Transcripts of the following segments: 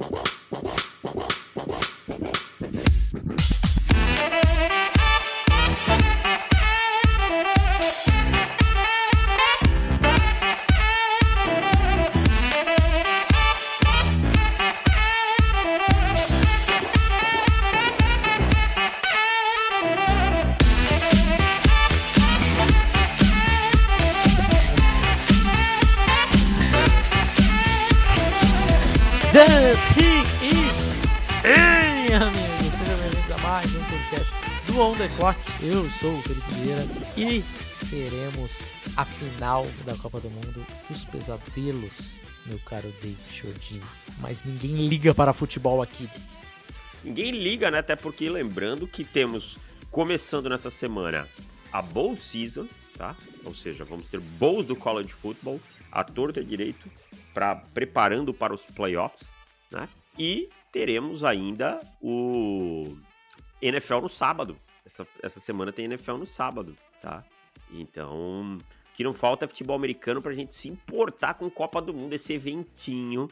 The sou o Felipe Vieira e teremos a final da Copa do Mundo dos pesadelos, meu caro David Chodini. Mas ninguém liga para futebol aqui. Ninguém liga, né? Até porque lembrando que temos, começando nessa semana, a Bowl Season, tá? Ou seja, vamos ter bowls do college football, a torta direito, para preparando para os playoffs, né? E teremos ainda o NFL no sábado. Essa, essa semana tem NFL no sábado, tá? Então, o que não falta é futebol americano pra gente se importar com Copa do Mundo, esse eventinho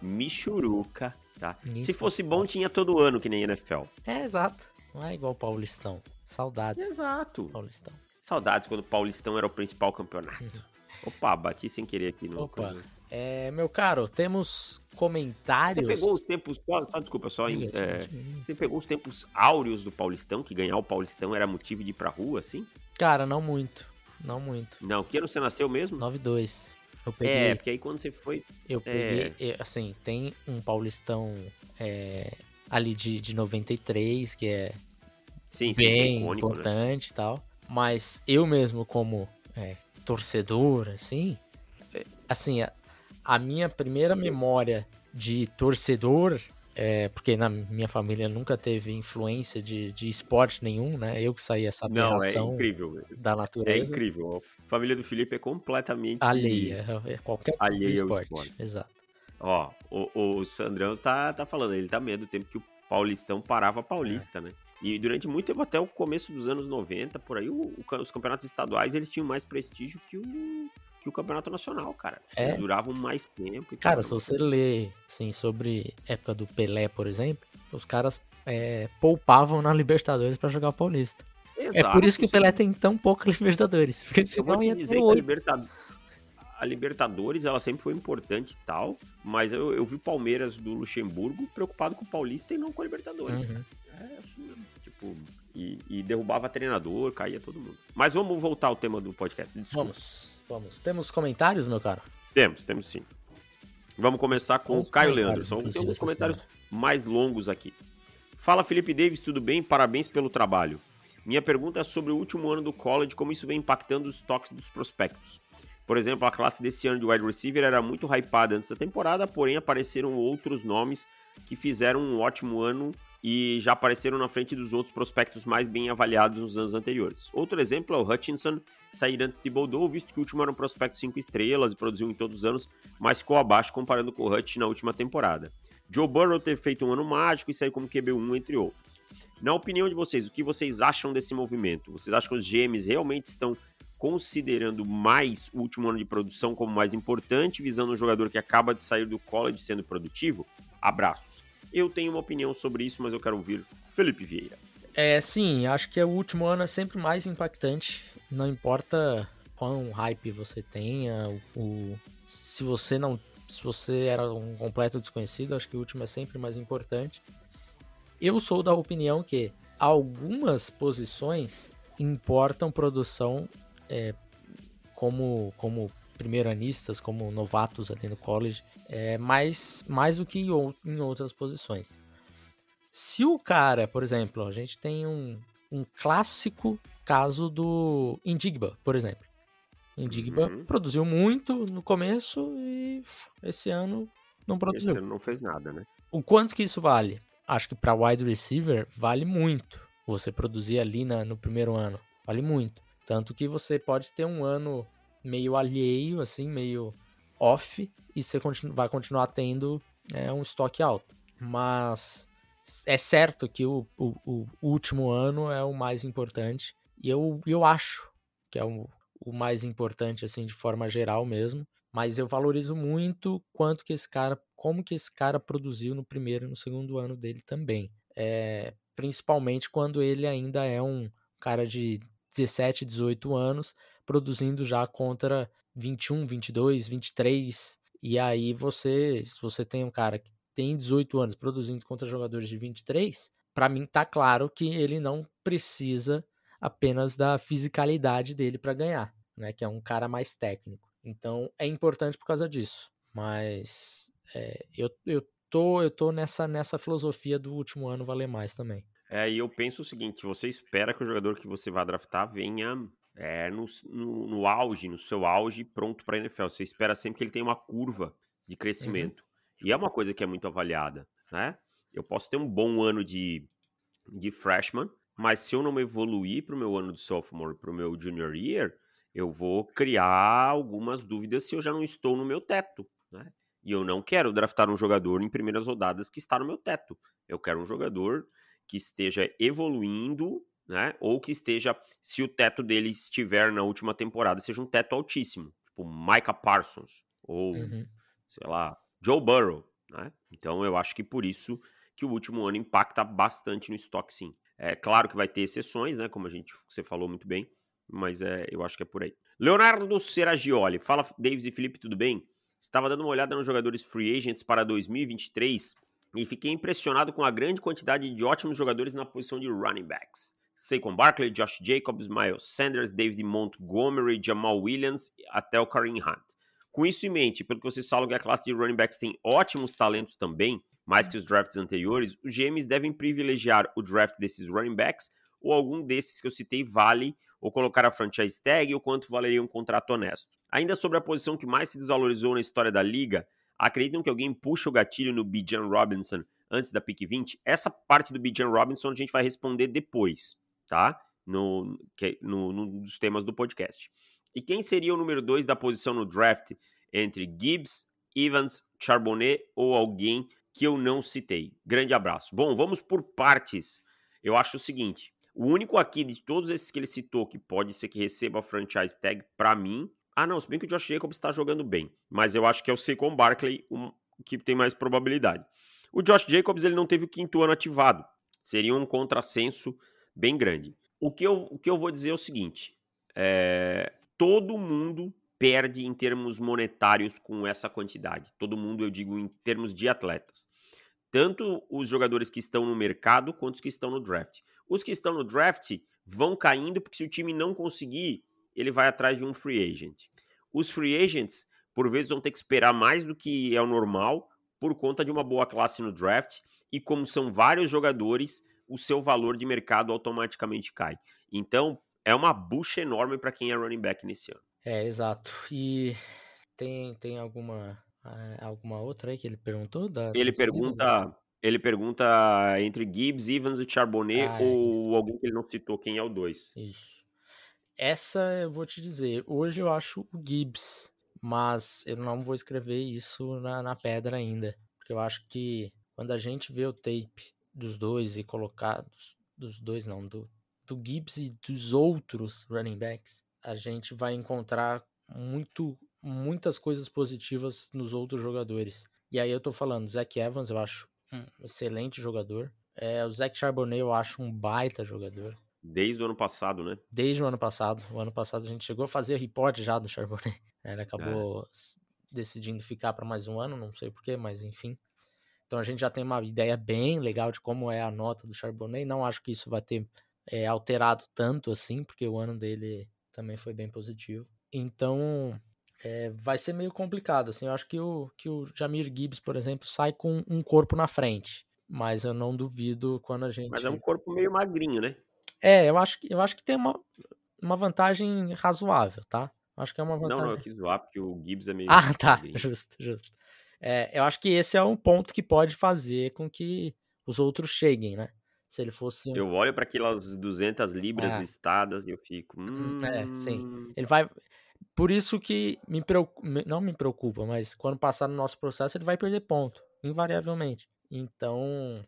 michuruca, tá? Ninguém se se fosse bom, tinha todo ano que nem NFL. É, exato. Não é igual o Paulistão. Saudades, Exato. Paulistão. Saudades quando o Paulistão era o principal campeonato. Opa, bati sem querer aqui no. Opa. É, meu caro, temos comentários. Você pegou os tempos. Só, só desculpa, só. em- é, você pegou os tempos áureos do Paulistão, que ganhar o Paulistão era motivo de ir pra rua, assim? Cara, não muito. Não muito. Não, que ano você nasceu mesmo? 9-2. Eu peguei. É, porque aí quando você foi. Eu peguei, eh, assim, tem um Paulistão é, ali de, de 93, que é Sim, sim, bem icônico, né? importante e tal. Mas eu mesmo, como é, torcedor, assim, é, assim, a, minha primeira memória de torcedor, é, porque na minha família nunca teve influência de, de esporte nenhum, né? Eu que saí essa Não, é incrível. da É natureza. incrível. A família do Felipe é completamente Alheia, é qualquer tipo alheia ao esporte. esporte. Exato. Ó, o, o Sandrão tá, tá falando, ele tá medo do tempo que o Paulistão parava Paulista, né? E durante muito tempo, até o começo dos anos 90, por aí, o- o os campeonatos estaduais, eles tinham mais prestígio que o, que o campeonato nacional, cara. É? Eles duravam mais tempo. Cara, se você ler assim, sobre época do Pelé, por exemplo, os caras é, poupavam na Libertadores pra jogar o Paulista. é por isso que o Exato, Pelé sim. tem tão pouca Libertadores. Porque Eu vou senão ia dizer que a, oito. Liberta- a Libertadores, ela sempre foi importante e tal, mas eu, eu vi o Palmeiras do Luxemburgo preocupado com o Paulista e não com a Libertadores, Uhum. É assim mesmo. Tipo, e, e derrubava treinador, caía todo mundo. Mas vamos voltar ao tema do podcast. Desculpa. Vamos, vamos. Temos comentários, meu cara? Temos, temos sim. Vamos começar com Vamos o Caio Leandro. São alguns comentários mais longos aqui. Fala Felipe Davis, tudo bem? Parabéns pelo trabalho. Minha pergunta é sobre o último ano do college, como isso vem impactando os toques dos prospectos. Por exemplo, a classe desse ano de wide receiver era muito hypada antes da temporada, porém apareceram outros nomes que fizeram um ótimo ano e já apareceram na frente dos outros prospectos mais bem avaliados nos anos anteriores. Outro exemplo é o Hutchinson, sair antes de Boldow, visto que o último era um prospecto 5 estrelas e produziu em todos os anos, mas ficou abaixo comparando com o Hutch na última temporada. Joe Burrow ter feito um ano mágico e sair como QB1, entre outros. Na opinião de vocês, o que vocês acham desse movimento? Vocês acham que os GMs realmente estão considerando mais o último ano de produção como mais importante, visando um jogador que acaba de sair do college sendo produtivo? Abraços. Eu tenho uma opinião sobre isso, mas eu quero ouvir Felipe Vieira. É, sim, acho que o último ano é sempre mais impactante. Não importa quão hype você tenha, o, se você não. Se você era um completo desconhecido, acho que o último é sempre mais importante. Eu sou da opinião que algumas posições importam produção é, como, como primeiranistas, como novatos ali no college, é, mais, mais do que em, ou- em outras posições. Se o cara, por exemplo, a gente tem um, um clássico caso do Indigba, por exemplo. Indigba Uhum. produziu muito no começo e esse ano não Esse produziu. ano não fez nada, né? O quanto que isso vale? Acho que para wide receiver vale muito. Você produzir ali na- no primeiro ano, vale muito. Tanto que você pode ter um ano meio alheio, assim, meio off, e você continu- vai continuar tendo é, um estoque alto. Mas é certo que o, o- o último ano é o mais importante. E eu, eu acho que é o, o mais importante, assim, de forma geral mesmo. Mas eu valorizo muito quanto que esse cara como que esse cara produziu no primeiro e no segundo ano dele também. É, principalmente quando ele ainda é um cara de 17, 18 anos, produzindo já contra 21, 22, 23. E aí você, se você tem um cara que tem 18 anos produzindo contra jogadores de 23, para mim tá claro que ele não precisa apenas da fisicalidade dele para ganhar, né? Que é um cara mais técnico. Então é importante por causa disso. Mas é, eu, eu tô, eu tô nessa, nessa filosofia do último ano valer mais também. É, e eu penso o seguinte: você espera que o jogador que você vai draftar venha é, no, no, no, auge, no seu auge, pronto para a NFL. Você espera sempre que ele tenha uma curva de uhum. crescimento. Uhum. E é uma coisa que é muito avaliada, né? Eu posso ter um bom ano de, de freshman, mas se eu não evoluir para o meu ano de sophomore, para o meu junior year, eu vou criar algumas dúvidas se eu já não estou no meu teto, né? E eu não quero draftar um jogador em primeiras rodadas que está no meu teto. Eu quero um jogador que esteja evoluindo, né? Ou que esteja, se o teto dele estiver na última temporada, seja um teto altíssimo, tipo Micah Parsons ou uhum. sei lá, Joe Burrow, né? Então eu acho que por isso que o último ano impacta bastante no estoque, sim. É claro que vai ter exceções, né? Como a gente você falou muito bem, mas é, eu acho que é por aí. Leonardo Seragioli, fala Davis e Felipe, tudo bem? Estava dando uma olhada nos jogadores free agents para 2023 e fiquei impressionado com a grande quantidade de ótimos jogadores na posição de running backs. Saquon Barkley, Josh Jacobs, Miles Sanders, David Montgomery, Jamal Williams, até o Kareem Hunt. Com isso em mente, pelo que vocês falam que a classe de running backs tem ótimos talentos também, mais que os drafts anteriores, os GMs devem privilegiar o draft desses running backs ou algum desses que eu citei vale ou colocar a franchise tag ou quanto valeria um contrato honesto. Ainda sobre a posição que mais se desvalorizou na história da liga, Acreditam que alguém puxa o gatilho no Bijan Robinson antes da pick 20? Essa parte do Bijan Robinson a gente vai responder depois, tá? No, no, no, dos temas do podcast. E quem seria o número 2 da posição no draft entre Gibbs, Evans, Charbonnet ou alguém que eu não citei? Grande abraço. Bom, vamos por partes. Eu acho o seguinte: o único aqui de todos esses que ele citou que pode ser que receba a franchise tag, para mim, ah, não, se bem que o Josh Jacobs está jogando bem, mas eu acho que é o Saquon Barkley um, que tem mais probabilidade. O Josh Jacobs ele não teve o quinto ano ativado, seria um contrassenso bem grande. O que eu, o que eu vou dizer é o seguinte: é, todo mundo perde em termos monetários com essa quantidade. Todo mundo, eu digo, em termos de atletas. Tanto os jogadores que estão no mercado quanto os que estão no draft. Os que estão no draft vão caindo porque se o time não conseguir ele vai atrás de um free agent. Os free agents, por vezes, vão ter que esperar mais do que é o normal por conta de uma boa classe no draft e como são vários jogadores, o seu valor de mercado automaticamente cai. Então, é uma bucha enorme para quem é running back nesse ano. É, exato. E tem, tem alguma ah, alguma outra aí que ele perguntou? Da, ele pergunta ele pergunta entre Gibbs, Evans e Charbonnet ah, ou alguém que ele não citou, quem é o 2. Isso. Essa eu vou te dizer, hoje eu acho o Gibbs, mas eu não vou escrever isso na, na pedra ainda. Porque eu acho que quando a gente vê o tape dos dois e colocar. Dos, dos dois não, do, do Gibbs e dos outros running backs, a gente vai encontrar muito, muitas coisas positivas nos outros jogadores. E aí eu tô falando, Zach Evans eu acho um excelente jogador. É, o Zach Charbonnet eu acho um baita jogador. Desde o ano passado, né? Desde o ano passado. O ano passado a gente chegou a fazer report já do Charbonnet. Ele acabou é. decidindo ficar para mais um ano, não sei porquê, mas enfim. Então a gente já tem uma ideia bem legal de como é a nota do Charbonnet. Não acho que isso vai ter é, alterado tanto assim, porque o ano dele também foi bem positivo. Então é, vai ser meio complicado. Assim, eu acho que o, que o Jamir Gibbs, por exemplo, sai com um corpo na frente. Mas eu não duvido quando a gente. Mas é um corpo meio magrinho, né? É, eu acho, eu acho que tem uma, uma vantagem razoável, tá? Acho que é uma vantagem. Não, não, eu quis zoar porque o Gibbs é meio. Ah, tá. Justo, justo. É, eu acho que esse é um ponto que pode fazer com que os outros cheguem, né? Se ele fosse. Eu olho para aquelas 200 libras é. listadas e eu fico. Hum... É, sim. Hum. Ele vai. Por isso que me preocupa, não me preocupa, mas quando passar no nosso processo ele vai perder ponto, invariavelmente. Então,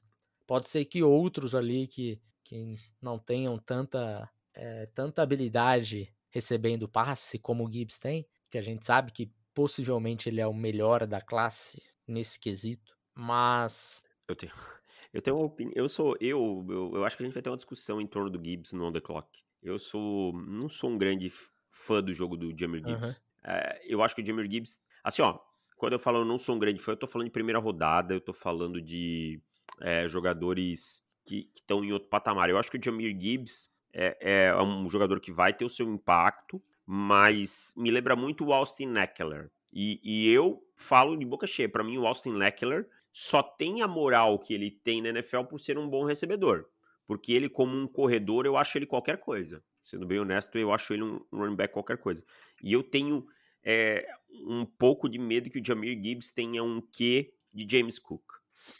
pode ser que outros ali que que não tenham tanta, é, tanta habilidade recebendo passe como o Gibbs tem, que a gente sabe que possivelmente ele é o melhor da classe nesse quesito, mas. Eu tenho, eu tenho uma opinião. Eu sou. Eu, eu, eu acho que a gente vai ter uma discussão em torno do Gibbs no On The Clock. Eu sou. Não sou um grande fã do jogo do Jamir Gibbs. Uhum. É, eu acho que o Jamir Gibbs. Assim, ó. Quando eu falo eu não sou um grande fã, eu tô falando de primeira rodada, eu tô falando de é, jogadores que estão em outro patamar. Eu acho que o Jamir Gibbs é, é, um jogador que vai ter o seu impacto, mas me lembra muito o Austin Eckler. E, e eu falo de boca cheia, para mim o Austin Eckler só tem a moral que ele tem na NFL por ser um bom recebedor. Porque ele, como um corredor, eu acho ele qualquer coisa. Sendo bem honesto, eu acho ele um running back qualquer coisa. E eu tenho é, um pouco de medo que o Jamir Gibbs tenha um quê de James Cook.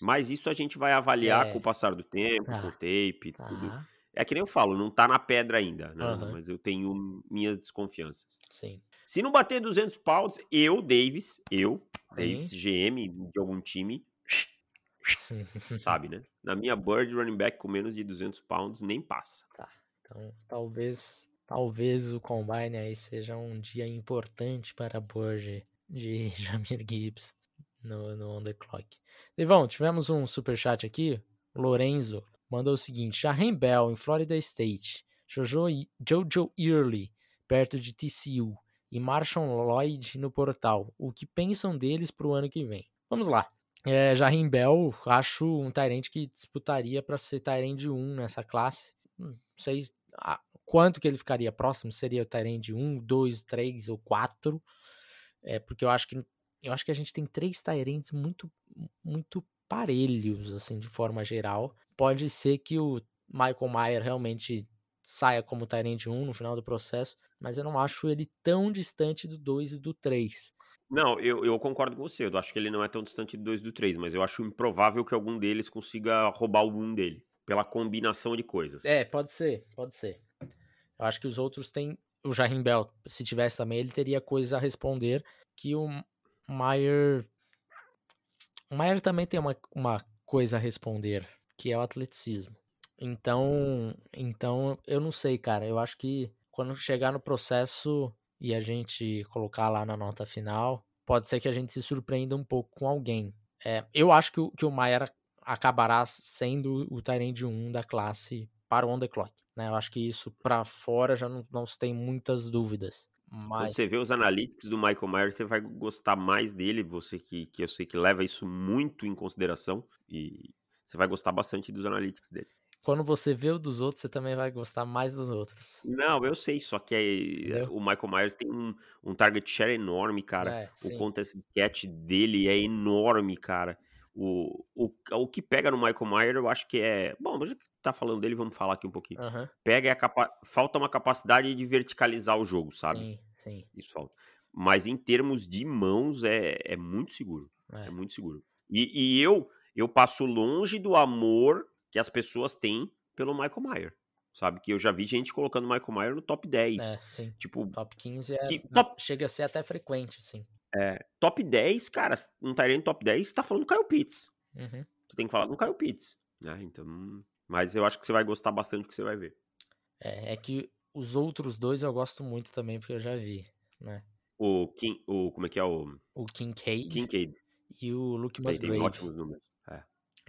Mas isso a gente vai avaliar é. com o passar do tempo, tá. com tape, tá. tudo. É que nem eu falo, não tá na pedra ainda, né? Uhum. Mas eu tenho minhas desconfianças. Sim. Se não bater 200 pounds, eu, Davis, eu, Sim. Davis, GM de algum time, sabe, né? Na minha bird running back com menos de 200 pounds nem passa. Tá. Então, talvez, talvez o combine aí seja um dia importante para a bird de Jamir Gibbs no, no On The Clock. Devão, tivemos um super chat aqui. Lorenzo mandou o seguinte: Jahem Bell em Florida State, Jojo, Jojo Early perto de TCU e Marshall Lloyd no portal. O que pensam deles para o ano que vem? Vamos lá. É, Bell, acho um Tyrant que disputaria para ser Tyrant 1 nessa classe. Hum, não sei quanto que ele ficaria próximo, seria o Tyrant 1, 2, 3 ou 4. É, porque eu acho que eu acho que a gente tem três Tyrants muito muito parelhos assim de forma geral. Pode ser que o Michael Mayer realmente saia como Tyrant 1 no final do processo, mas eu não acho ele tão distante do 2 e do 3. Não, eu, eu concordo com você. Eu acho que ele não é tão distante do 2 e do 3, mas eu acho improvável que algum deles consiga roubar o 1 dele, pela combinação de coisas. É, pode ser, pode ser. Eu acho que os outros têm. O Jarim Bell, se tivesse também, ele teria coisa a responder que o Maier. O Maier também tem uma, uma coisa a responder, que é o atleticismo. Então, então, eu não sei, cara. Eu acho que quando chegar no processo e a gente colocar lá na nota final, pode ser que a gente se surpreenda um pouco com alguém. É, eu acho que o, que o Maier acabará sendo o Tyrande 1 da classe para o On The Clock. Né? Eu acho que isso para fora já não, não se tem muitas dúvidas. Mas... Quando você vê os analytics do Michael Myers, você vai gostar mais dele, você que, que eu sei que leva isso muito em consideração, e você vai gostar bastante dos analytics dele. Quando você vê o dos outros, você também vai gostar mais dos outros. Não, eu sei, só que é, o Michael Myers tem um, um target share enorme, cara. É, o contest catch dele é enorme, cara. O, o, o que pega no Michael Myers, eu acho que é. Bom, que tá falando dele, vamos falar aqui um pouquinho. Uhum. Pega é a capa... falta uma capacidade de verticalizar o jogo, sabe? Sim, sim. Isso falta. Mas em termos de mãos, é, é muito seguro. É, é muito seguro. E, e eu, eu passo longe do amor que as pessoas têm pelo Michael Myers. Sabe? Que eu já vi gente colocando Michael Myers no top 10. É, sim. Tipo, top 15 é, que, top... chega a ser até frequente, sim. É, top 10, cara, um Tyrant top 10, tá falando do Kyle Pitts. Uhum. Tu tem que falar do Kyle Pitts. Né? Então, mas eu acho que você vai gostar bastante do que você vai ver. É, é que os outros dois eu gosto muito também, porque eu já vi, né? O King, o, como é que é o... O Kincaid. Kincaid. E o Luke Musgrave. Tem ótimos números.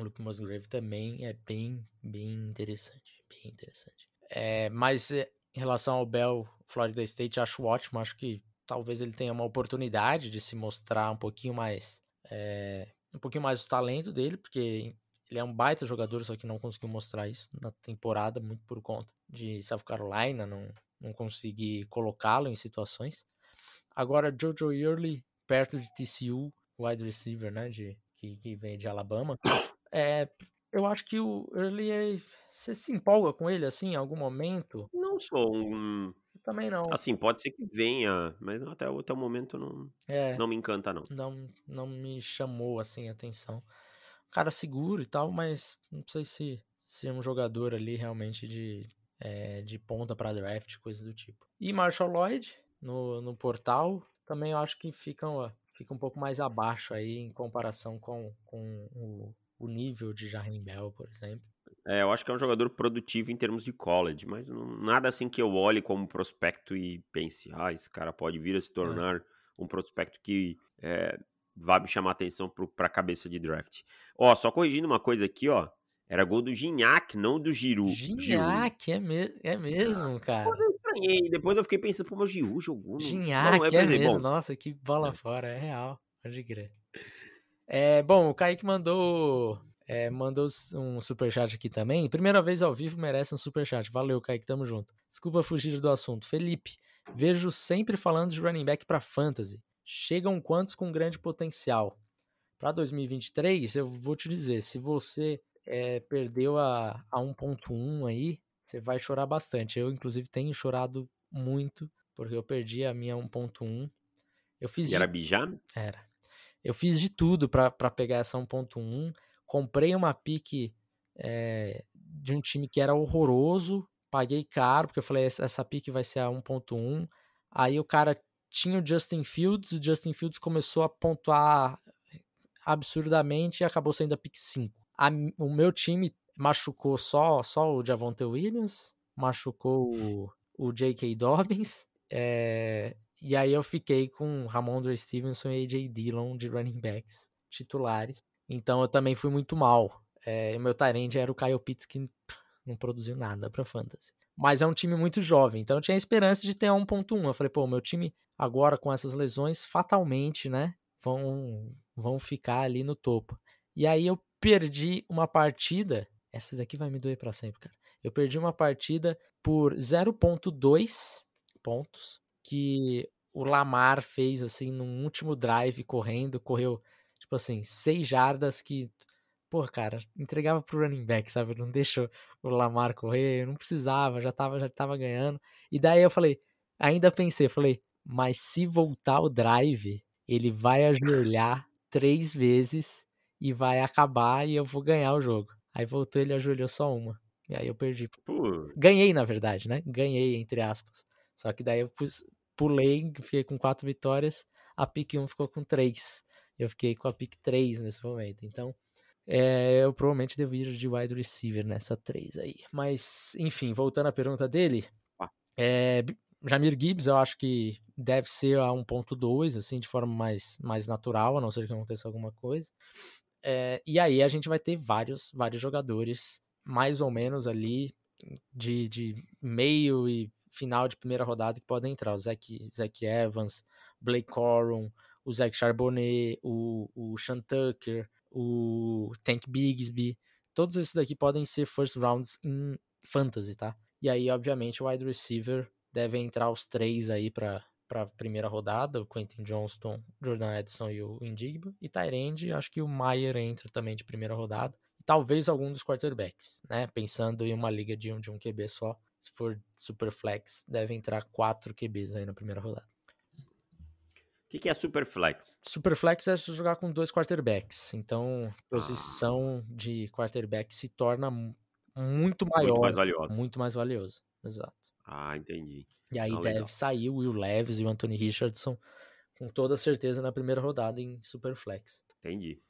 Luke Musgrave também é bem, bem interessante. Bem interessante. É, mas eh, em relação ao Bell, Florida State, acho ótimo. Acho que talvez ele tenha uma oportunidade de se mostrar um pouquinho mais. É, um pouquinho mais o talento dele, porque ele é um baita jogador, só que não conseguiu mostrar isso na temporada, muito por conta de South Carolina, não, não colocá-lo em situações. Agora, Jojo Early, perto de TCU, wide receiver, né, de, que, que vem de Alabama. É, eu acho que o Early é, você se empolga com ele assim em algum momento? Não sou um. também não. Assim, pode ser que venha, mas até, até o momento não, é, não me encanta, não. Não, não me chamou assim a atenção. Cara seguro e tal, mas não sei se ser é um jogador ali realmente de, é, de ponta para draft, coisa do tipo. E Marshall Lloyd no, no portal também eu acho que fica, fica um pouco mais abaixo aí em comparação com, com o o nível de Jarim Bell, por exemplo. É, eu acho que é um jogador produtivo em termos de college, mas não, nada assim que eu olhe como prospecto e pense, ah, esse cara pode vir a se é. tornar é. um prospecto que é, vai me chamar atenção para a cabeça de draft. Ó, só corrigindo uma coisa aqui, ó. Era gol do Gignac, não do Giroud. Gignac, é, me é mesmo, cara. Eu estranhei. Depois eu fiquei pensando, pô, mas o Giroud jogou. No... Gignac, não, é, é mesmo. Bom. Nossa, que bola é. fora. É real. Pode crer. É, bom, o Kaique mandou é, mandou um superchat aqui também. Primeira vez ao vivo, merece um superchat. Valeu, Kaique, tamo junto. Desculpa fugir do assunto. Felipe, vejo sempre falando de running back para fantasy. Chegam quantos com grande potencial? Para 2023, eu vou te dizer, se você é, perdeu a, a 1.1 aí, você vai chorar bastante. Eu, inclusive, tenho chorado muito, porque eu perdi a minha 1.1. Eu fiz. E era Bijan? Era. Eu fiz de tudo para pegar essa 1.1. Comprei uma pique é, de um time que era horroroso. Paguei caro, porque eu falei, essa pique vai ser a 1.1. Aí o cara tinha o Justin Fields, o Justin Fields começou a pontuar absurdamente e acabou sendo a pick 5 a, o meu time machucou só, só o Javonte Williams, machucou o, o J.K. Dobbins, é, e aí eu fiquei com Ramondre Stevenson e A.J. Dillon de running backs titulares. Então eu também fui muito mal. É, meu Tyrande era o Kyle Pitts, que não produziu nada pra Fantasy. Mas é um time muito jovem, então eu tinha esperança de ter 1.1. Eu falei, pô, meu time agora com essas lesões, fatalmente, né, vão, vão ficar ali no topo. E aí eu perdi uma partida. Essa daqui vai me doer para sempre, cara. Eu perdi uma partida por 0.2 pontos que o Lamar fez assim no último drive correndo, correu tipo assim, 6 jardas que pô, cara, entregava pro running back, sabe? Não deixou o Lamar correr, eu não precisava, já tava já tava ganhando. E daí eu falei, ainda pensei, falei, mas se voltar o drive, ele vai ajoelhar três vezes e vai acabar e eu vou ganhar o jogo. Aí voltou, ele ajoelhou só uma. E aí eu perdi. Ganhei, na verdade, né? Ganhei, entre aspas. Só que daí eu pus, pulei, fiquei com quatro vitórias, a pick 1 ficou com três. Eu fiquei com a pick 3 nesse momento. Então, é, eu provavelmente devo ir de wide receiver nessa 3 aí. Mas, enfim, voltando à pergunta dele. É, Jamir Gibbs, eu acho que deve ser a 1.2, assim, de forma mais, mais natural, a não ser que aconteça alguma coisa. É, e aí a gente vai ter vários, vários jogadores, mais ou menos ali, de, de meio e final de primeira rodada que podem entrar. O Zach, Zach Evans, Blake Corum, o Zach Charbonnet, o, o Sean Tucker, o Tank Bigsby. Todos esses daqui podem ser first rounds em fantasy, tá? E aí, obviamente, o wide receiver deve entrar os três aí para para primeira rodada, o Quentin Johnston, Jordan Edson e o Indigba. E Tyrande, acho que o Maier entra também de primeira rodada. Talvez algum dos quarterbacks, né? Pensando em uma liga de um, de um QB só. Se for super flex, deve entrar quatro QBs aí na primeira rodada. O que, que é super flex? Super flex é jogar com dois quarterbacks. Então, posição ah. de quarterback se torna muito maior. Muito mais valioso. Muito mais exato. Ah, entendi. E aí deve legal. sair o Will Leves e o Anthony Richardson com toda certeza na primeira rodada em Superflex. Entendi.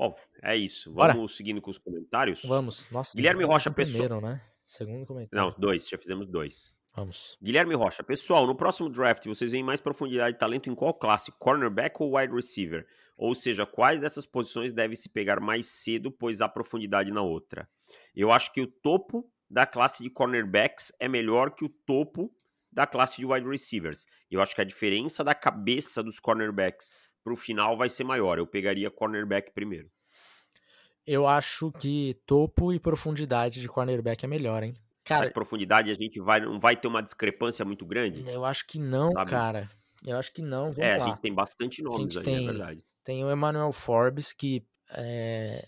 Bom, é isso. Vamos Bora. seguindo com os comentários? Vamos. Nossa, Guilherme Rocha, pessoal. Primeiro, né? Segundo comentário. Não, dois. Já fizemos dois. Vamos. Guilherme Rocha, pessoal, no próximo draft vocês veem mais profundidade de talento em qual classe? Cornerback ou wide receiver? Ou seja, quais dessas posições deve se pegar mais cedo, pois há profundidade na outra? Eu acho que o topo da classe de cornerbacks é melhor que o topo da classe de wide receivers. Eu acho que a diferença da cabeça dos cornerbacks para o final vai ser maior. Eu pegaria cornerback primeiro. Eu acho que topo e profundidade de cornerback é melhor, hein? Cara, Será que profundidade a gente vai, não vai ter uma discrepância muito grande? Eu acho que não, sabe? cara. Eu acho que não. Vamos é, lá. a gente tem bastante nomes aí, é tem, é verdade. Tem o Emmanuel Forbes, que é,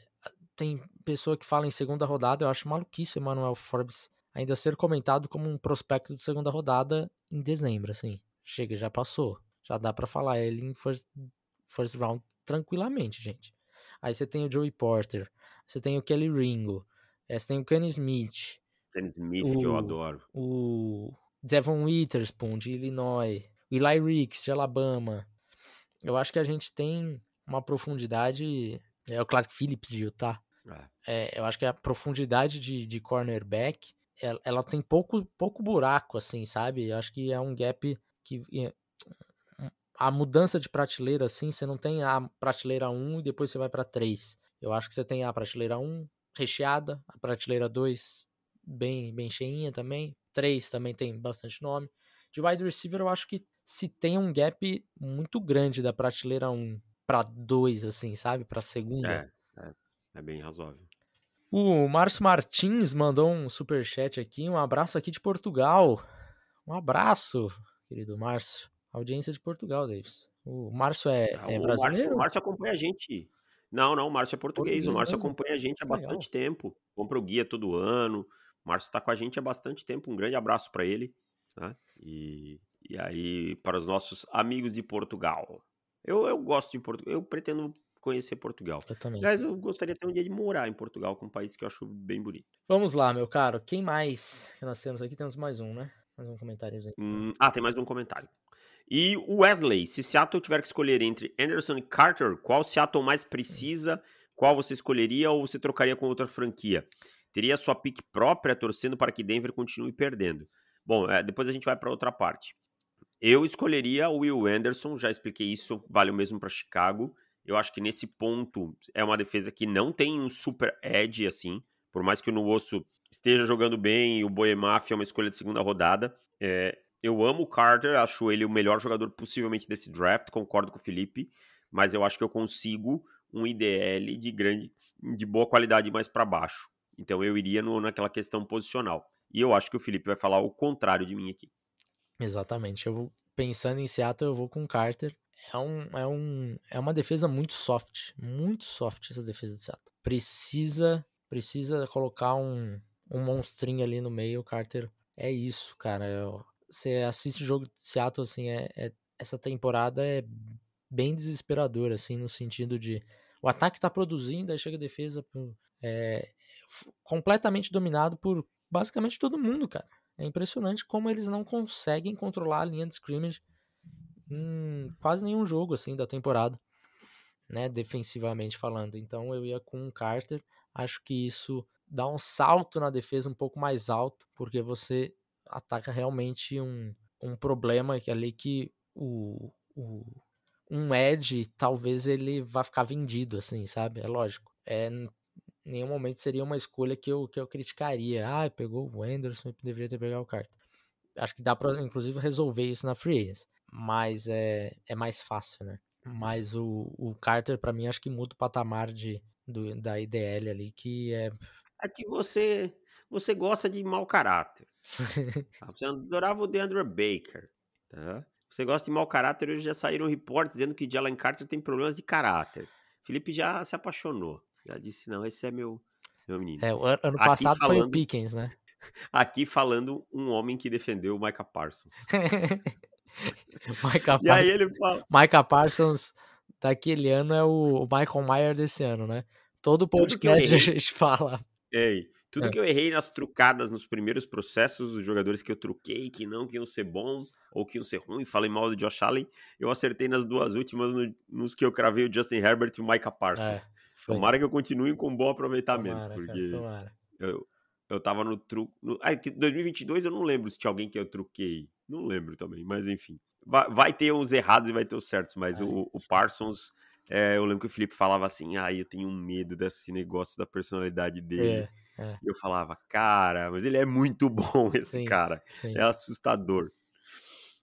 tem pessoa que fala em segunda rodada. Eu acho maluquice o Emmanuel Forbes ainda ser comentado como um prospecto de segunda rodada em dezembro, assim. Chega, já passou. Já dá para falar ele em first, first round tranquilamente, gente. Aí você tem o Joey Porter, você tem o Kelly Ringo, eh, você tem o Kenny Smith. Kenny Smith, o, que eu adoro. O Devon Witherspoon, de Illinois. O Eli Ricks, de Alabama. Eu acho que a gente tem uma profundidade. É o Clark Phillips, de Utah. É. É, eu acho que a profundidade de, de cornerback ela, ela, tem pouco, pouco buraco, assim, sabe? Eu acho que é um gap que a mudança de prateleira, assim, você não tem a prateleira 1 e depois você vai para 3. Eu acho que você tem a prateleira 1 recheada, a prateleira 2 bem, bem cheinha também, 3 também tem bastante nome. De wide receiver, eu acho que se tem um gap muito grande da prateleira 1 para 2, assim, sabe? Para segunda. É, é, é bem razoável. O Márcio Martins mandou um super chat aqui, um abraço aqui de Portugal. Um abraço, querido Márcio. Audiência de Portugal, Davis. O Márcio é, é o brasileiro? Márcio, o Márcio acompanha a gente. Não, não, o Márcio é português. português o Márcio mesmo. acompanha a gente há Legal. bastante tempo. Compra o guia todo ano. O Márcio está com a gente há bastante tempo. Um grande abraço para ele. Né? E, e aí, para os nossos amigos de Portugal. Eu, eu gosto de Portugal. Eu pretendo conhecer Portugal. Eu também. Aliás, eu gostaria até um dia de morar em Portugal, que é um país que eu acho bem bonito. Vamos lá, meu caro. Quem mais que nós temos aqui? Temos mais um, né? Mais um comentário. Hum, ah, tem mais um comentário. E o Wesley, se Seattle tiver que escolher entre Anderson e Carter, qual Seattle mais precisa? Qual você escolheria ou você trocaria com outra franquia? Teria sua pick própria torcendo para que Denver continue perdendo? Bom, é, depois a gente vai para outra parte. Eu escolheria o Will Anderson, já expliquei isso, vale o mesmo para Chicago. Eu acho que nesse ponto é uma defesa que não tem um super edge assim, por mais que o Nuosso esteja jogando bem e o Boemaf é uma escolha de segunda rodada. É, eu amo o Carter, acho ele o melhor jogador possivelmente desse draft, concordo com o Felipe, mas eu acho que eu consigo um IDL de grande, de boa qualidade mais para baixo. Então eu iria no, naquela questão posicional. E eu acho que o Felipe vai falar o contrário de mim aqui. Exatamente. Eu vou pensando em Seattle, eu vou com o Carter. É, um, é, um, é uma defesa muito soft, muito soft essa defesa de Seattle. Precisa, precisa colocar um, um monstrinho ali no meio. Carter é isso, cara. Eu, você assiste o jogo de Seattle, assim, é, é, essa temporada é bem desesperadora, assim, no sentido de o ataque tá produzindo, aí chega a defesa é, completamente dominado por basicamente todo mundo, cara. É impressionante como eles não conseguem controlar a linha de scrimmage em quase nenhum jogo, assim, da temporada, né, defensivamente falando. Então eu ia com o Carter, acho que isso dá um salto na defesa um pouco mais alto, porque você ataca realmente um, um problema ali que o, o um Edge talvez ele vá ficar vendido, assim, sabe? É lógico. É, em nenhum momento seria uma escolha que eu, que eu criticaria. Ah, pegou o Anderson, deveria ter pegado o Carter. Acho que dá para inclusive resolver isso na Free Agents, mas é, é mais fácil, né? Mas o, o Carter para mim acho que muda o patamar de, do, da IDL ali, que é é que você você gosta de mau caráter. Tá? Você adorava o DeAndre Baker, tá? Você gosta de mau caráter, hoje já saíram reportes dizendo que Jalen Carter tem problemas de caráter. Felipe já se apaixonou. Já disse, não, esse é meu, meu menino. É, o ano Aqui passado falando, foi o Pickens, né? Aqui falando um homem que defendeu o Micah Parsons. Micah e aí ele fala... Micah Parsons daquele ano é o Michael Mayer desse ano, né? Todo podcast a gente fala. Ei, tudo é. que eu errei nas trucadas nos primeiros processos, os jogadores que eu truquei, que não que iam ser bom ou que iam ser ruim, falei mal do Josh Allen, eu acertei nas duas últimas no, nos que eu cravei o Justin Herbert e o Micah Parsons. É, tomara que eu continue com bom aproveitamento, tomara, porque cara, eu, eu tava no truque. No, ah, 2022 eu não lembro se tinha alguém que eu truquei. Não lembro também, mas enfim. Vai, vai ter os errados e vai ter os certos, mas o, o, Parsons. É, eu lembro que o Felipe falava assim: ah, eu tenho medo desse negócio da personalidade dele. É é. Eu falava, cara, mas ele é muito bom esse sim, cara. Sim. É assustador.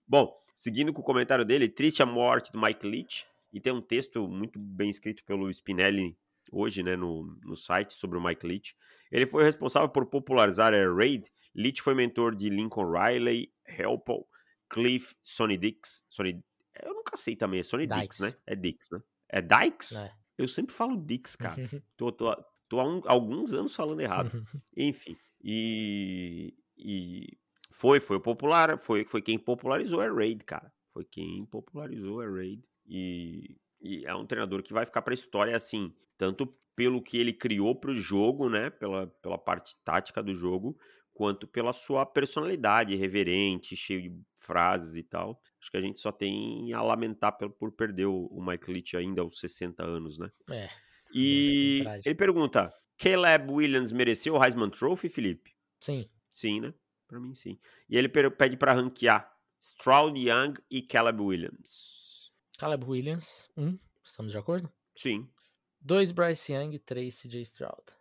Bom, seguindo com o comentário dele, triste a morte do Mike Leach. E tem um texto muito bem escrito pelo Spinelli hoje, né, no, no site sobre o Mike Leach. Ele foi responsável por popularizar a Raid. Leach foi mentor de Lincoln Riley, Helpel, Cliff, Sonny Dix. Sonny, eu nunca sei também, é Sonny Dix, Dix né? É Dix, né? É Dykes? É. Eu sempre falo Dix, cara. tô, tô, Tô há um, alguns anos falando errado. Enfim. E, e foi, foi popular, foi, foi quem popularizou a Raid, cara. Foi quem popularizou a Raid. E, e é um treinador que vai ficar pra história, assim, tanto pelo que ele criou pro jogo, né? Pela, pela parte tática do jogo, quanto pela sua personalidade reverente, cheio de frases e tal. Acho que a gente só tem a lamentar por, perder o, Mike Leach ainda aos 60 anos, né? É. E ele pergunta: Caleb Williams mereceu o Heisman Trophy, Felipe? Sim. Sim, né? Pra mim, sim. E ele pede para ranquear Stroud Young e Caleb Williams. Caleb Williams, 1. Um, estamos de acordo? Sim. 2 Bryce Young, 3 CJ Stroud.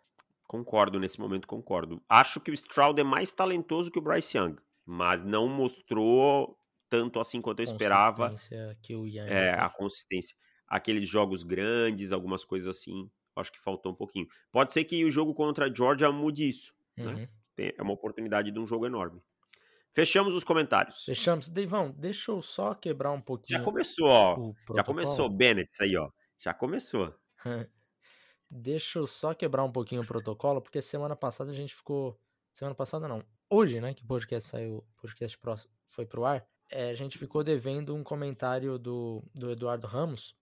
Concordo, nesse momento concordo. Acho que o Stroud é mais talentoso que o Bryce Young, mas não mostrou tanto assim quanto eu esperava. Que o Young é, a consistência. Aqueles jogos grandes, algumas coisas assim, acho que faltou um pouquinho. Pode ser que o jogo contra a Georgia mude isso. Né? Uhum. Né? É uma oportunidade de um jogo enorme. Fechamos os comentários. Fechamos. Deivão, deixa eu só quebrar um pouquinho. Já começou, ó. Já começou, Bennett, aí, ó. Já começou. deixa eu só quebrar um pouquinho o protocolo, porque semana passada a gente ficou. Semana passada não. Hoje, né? Que o podcast saiu, o podcast foi pro ar. É, a gente ficou devendo um comentário do, do Eduardo Ramos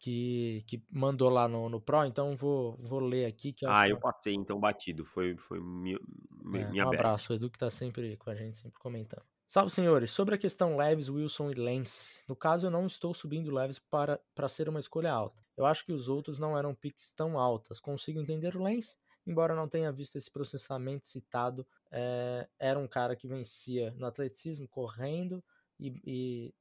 que, que mandou lá no, no Pro, então vou, vou ler aqui. Que ah, eu passei então batido, foi, foi minha, é, minha Um abraço, o Edu que tá sempre com a gente, sempre comentando. Salve, senhores. Sobre a questão Leves, Wilson e Lance. No caso, eu não estou subindo Leves para, para ser uma escolha alta. Eu acho que os outros não eram picks tão altas. Consigo entender o Lance, embora não tenha visto esse processamento citado. É, era um cara que vencia no atleticismo, correndo e, e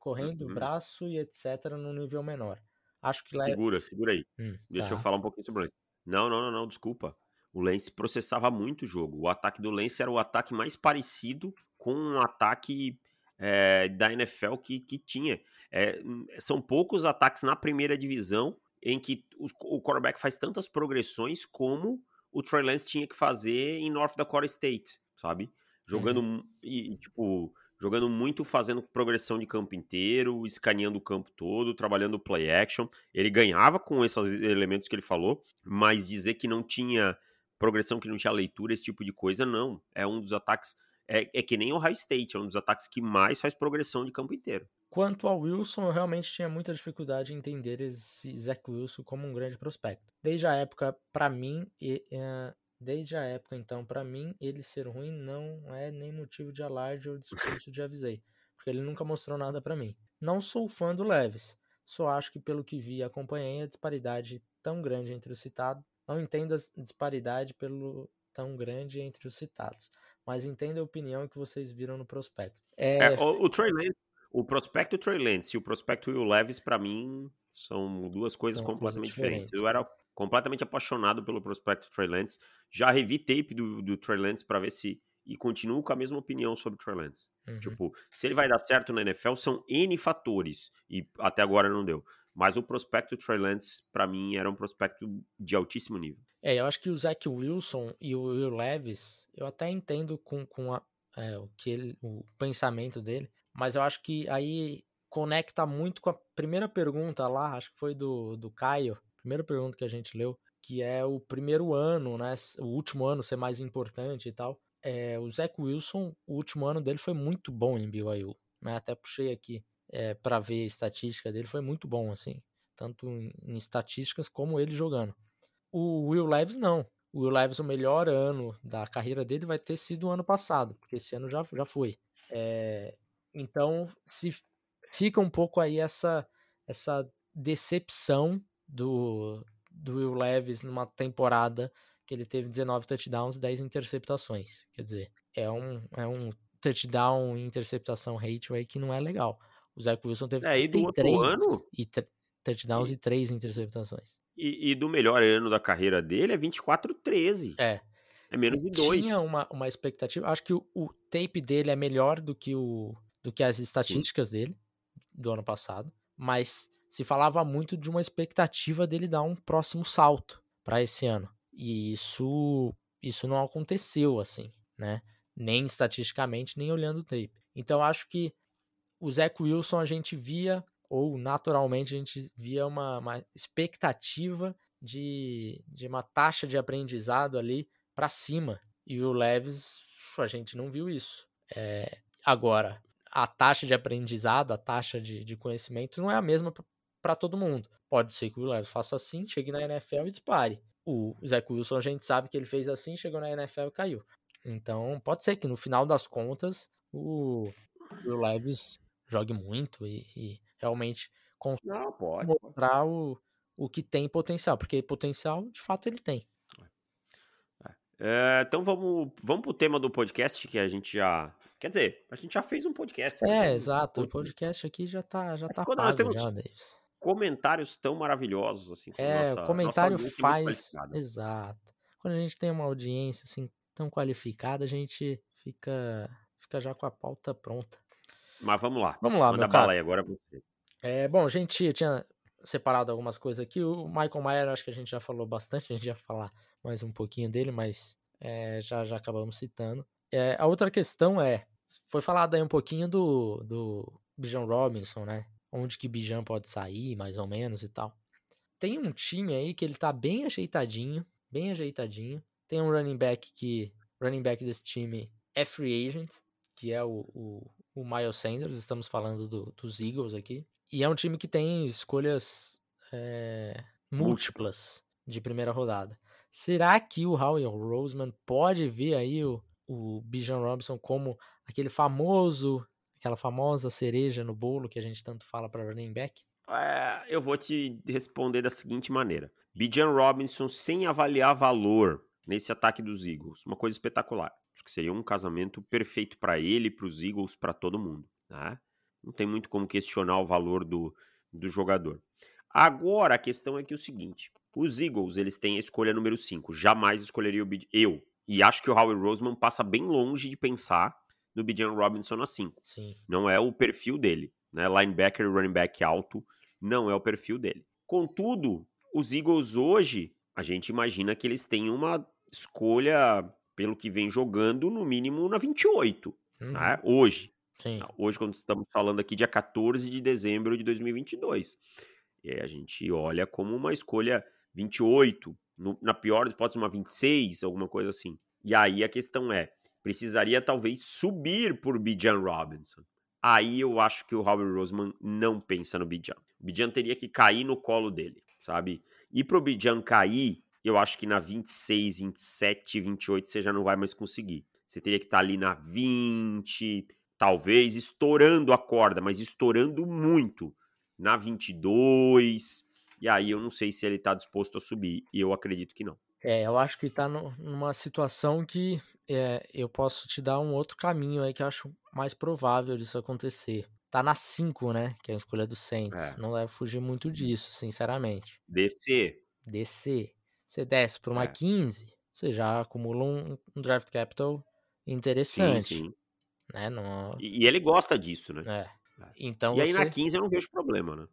correndo, uhum. braço e etc. num nível menor. Acho que lá. É segura, segura aí. Hum, Deixa tá. eu falar um pouquinho sobre o Lance. Não, não, não, não, desculpa. O Lance processava muito o jogo. O ataque do Lance era o ataque mais parecido com um ataque é, da NFL que, que tinha. É, são poucos ataques na primeira divisão em que o, o quarterback faz tantas progressões como o Trey Lance tinha que fazer em North Dakota State, sabe? Jogando uhum. e, tipo, jogando muito, fazendo progressão de campo inteiro, escaneando o campo todo, trabalhando play action. Ele ganhava com esses elementos que ele falou, mas dizer que não tinha progressão, que não tinha leitura, esse tipo de coisa, não. É um dos ataques. É, é que nem o High State, é um dos ataques que mais faz progressão de campo inteiro. Quanto ao Wilson, eu realmente tinha muita dificuldade em entender esse Zach Wilson como um grande prospecto. Desde a época, para mim, e, uh, Desde a época, então, para mim, ele ser ruim não é nem motivo de alarde ou discurso de avisei, porque ele nunca mostrou nada para mim. Não sou fã do Leves, só acho que pelo que vi e acompanhei a disparidade tão grande entre os citados, não entendo a disparidade pelo tão grande entre os citados, mas entendo a opinião que vocês viram no prospecto. É... É, o, o Trey Lance, o prospecto Trey Lance e o prospecto Will Levis, para mim, são duas coisas são completamente coisas diferentes. diferentes. Eu era completamente apaixonado pelo prospecto Trey Lance. Já revi tape do, do Trey Lance para ver se. E continuo com a mesma opinião sobre o Trey Lance. Uhum. Tipo, se ele vai dar certo na NFL, são N fatores. E até agora não deu. Mas o prospecto Trey Lance, para mim, era um prospecto de altíssimo nível. É, eu acho que o Zach Wilson e o Will Levis, eu até entendo com, com a, é, o, que ele, o pensamento dele, mas eu acho que aí conecta muito com a primeira pergunta lá, acho que foi do, do Caio, primeira pergunta que a gente leu, que é o primeiro ano, né? O último ano ser mais importante e tal. É, o Zach Wilson, o último ano dele foi muito bom em BYU. Né? Até puxei aqui é, para ver a estatística dele, foi muito bom, assim. Tanto em, em estatísticas como ele jogando. O Will Leves não. O Will Leves, o melhor ano da carreira dele vai ter sido o ano passado, porque esse ano já, já foi. É, então, se fica um pouco aí essa, essa decepção do, do Will Levis numa temporada que ele teve 19 touchdowns e 10 interceptações. Quer dizer, é um, é um touchdown e interceptação ratio aí que não é legal. O Zach Wilson teve é, e do outro ano? E touchdowns e, e 3 interceptações. E, e, do melhor ano da carreira dele é 24-13. É. É menos de 2. Tinha uma, uma expectativa. Acho que o, o, tape dele é melhor do que, o, do que as estatísticas Sim. dele do ano passado. Mas se falava muito de uma expectativa dele dar um próximo salto para esse ano. E isso isso não aconteceu assim, né? Nem estatisticamente, nem olhando o tape. Então acho que o Zach Wilson a gente via, ou naturalmente a gente via uma, uma expectativa de, de uma taxa de aprendizado ali para cima. E o Leves, a gente não viu isso. É, agora, a taxa de aprendizado, a taxa de, de conhecimento não é a mesma para todo mundo. Pode ser que o Levis faça assim, chegue na NFL e dispare. O Zach Wilson a gente sabe que ele fez assim, chegou na NFL e caiu. Então pode ser que no final das contas o, o Levis jogue muito e, e realmente consiga mostrar o, o que tem potencial, porque potencial de fato ele tem. É, então vamos, vamos pro tema do podcast que a gente já. Quer dizer, a gente já fez um podcast. É, exato. O podcast aqui já tá, já tá quando nós temos já, Davis. comentários tão maravilhosos, assim. É, nossa, o comentário nossa faz. Exato. Quando a gente tem uma audiência assim tão qualificada, a gente fica, fica já com a pauta pronta. Mas vamos lá. Vamos lá, Manda meu bala aí agora você. É, bom, gente tinha separado algumas coisas aqui. O Michael Mayer, acho que a gente já falou bastante, a gente ia falar mais um pouquinho dele, mas é, já, já acabamos citando. É, a outra questão é, foi falado aí um pouquinho do, do Bijan Robinson, né? Onde que Bijan pode sair, mais ou menos, e tal. Tem um time aí que ele tá bem ajeitadinho, bem ajeitadinho. Tem um running back que, running back desse time é free agent, que é o, o, o Miles Sanders, estamos falando do, dos Eagles aqui. E é um time que tem escolhas é, múltiplas de primeira rodada. Será que o Howie Roseman pode ver aí o, o Bijan Robinson como aquele famoso, aquela famosa cereja no bolo que a gente tanto fala para running back? É, eu vou te responder da seguinte maneira: Bijan Robinson sem avaliar valor nesse ataque dos Eagles, uma coisa espetacular. Que seria um casamento perfeito para ele, para os Eagles, para todo mundo. Né? Não tem muito como questionar o valor do, do jogador. Agora a questão é que é o seguinte: os Eagles eles têm a escolha número 5. Jamais escolheria o Bid eu. E acho que o Howie Roseman passa bem longe de pensar no Bijan Robinson na 5. Sim. Não é o perfil dele. Né? Linebacker e running back alto não é o perfil dele. Contudo, os Eagles hoje, a gente imagina que eles têm uma escolha, pelo que vem jogando, no mínimo na 28. Uhum. Né? Hoje. Sim. Hoje, quando estamos falando aqui, dia 14 de dezembro de 2022. E a gente olha como uma escolha 28, no, na pior pode ser uma 26, alguma coisa assim. E aí a questão é, precisaria talvez subir por Bijan Robinson. Aí eu acho que o Howie Roseman não pensa no Bijan. O Bijan teria que cair no colo dele, sabe? E pro Bijan cair, eu acho que na 26, 27, 28 você já não vai mais conseguir. Você teria que estar tá ali na 20, talvez estourando a corda, mas estourando muito. Na 22, e aí eu não sei se ele tá disposto a subir, e eu acredito que não. É, eu acho que tá no, numa situação que é, eu posso te dar um outro caminho aí que eu acho mais provável disso acontecer. Tá na 5, né? Que é a escolha do Saints. É. Não deve fugir muito disso, sinceramente. Descer. Descer. Você desce por uma É. 15, você já acumula um, um draft capital Sim, interessante. sim. Né? Não, E, e ele gosta disso, né? é. Então e aí você... na 15 eu não vejo problema, né?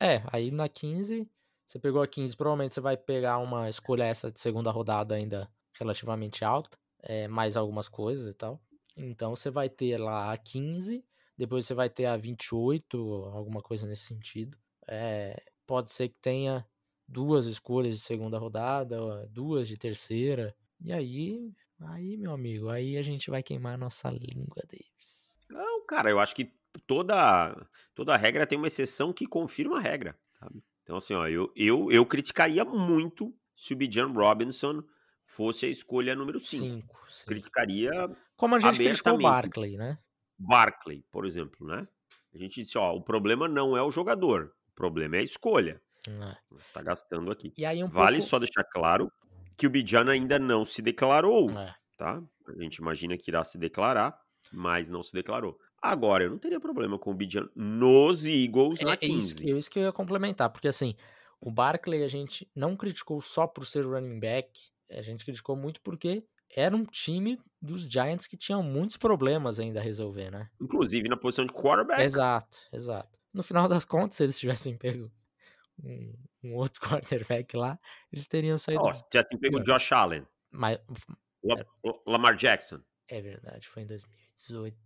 É, aí na 15, você pegou a 15, provavelmente você vai pegar uma escolha essa de segunda rodada ainda relativamente alta, é, mais algumas coisas e tal. Então você vai ter lá a 15, depois você vai ter a 28, alguma coisa nesse sentido. É, pode ser que tenha duas escolhas de segunda rodada, duas de terceira. E aí, aí, meu amigo, aí a gente vai queimar a nossa língua, Davis. Não, cara, eu acho que toda, toda regra tem uma exceção que confirma a regra, sabe? Então, assim, ó, eu, eu, eu criticaria muito se o Bijan Robinson fosse a escolha número 5. Cinco, sim. Criticaria Como a gente criticou o. Barkley, né? Barkley, por exemplo, né? A gente disse, ó, o problema não é o jogador, o problema é a escolha. É. Você está gastando aqui. E aí um Vale pouco... só deixar claro que o Bijan ainda não se declarou, É. tá? A gente imagina que irá se declarar, mas não se declarou. Agora, eu não teria problema com o Bijan nos Eagles na É, é isso, 15. é isso que eu ia complementar, porque assim, o Barkley a gente não criticou só por ser running back, a gente criticou muito porque era um time dos Giants que tinham muitos problemas ainda a resolver, né? Inclusive na posição de quarterback. Exato, exato. No final das contas, se eles tivessem pego um, um outro quarterback lá, eles teriam saído. Ó, se tivessem pego o. Josh Allen, Mas La- Lamar Jackson. é verdade, foi em 2018.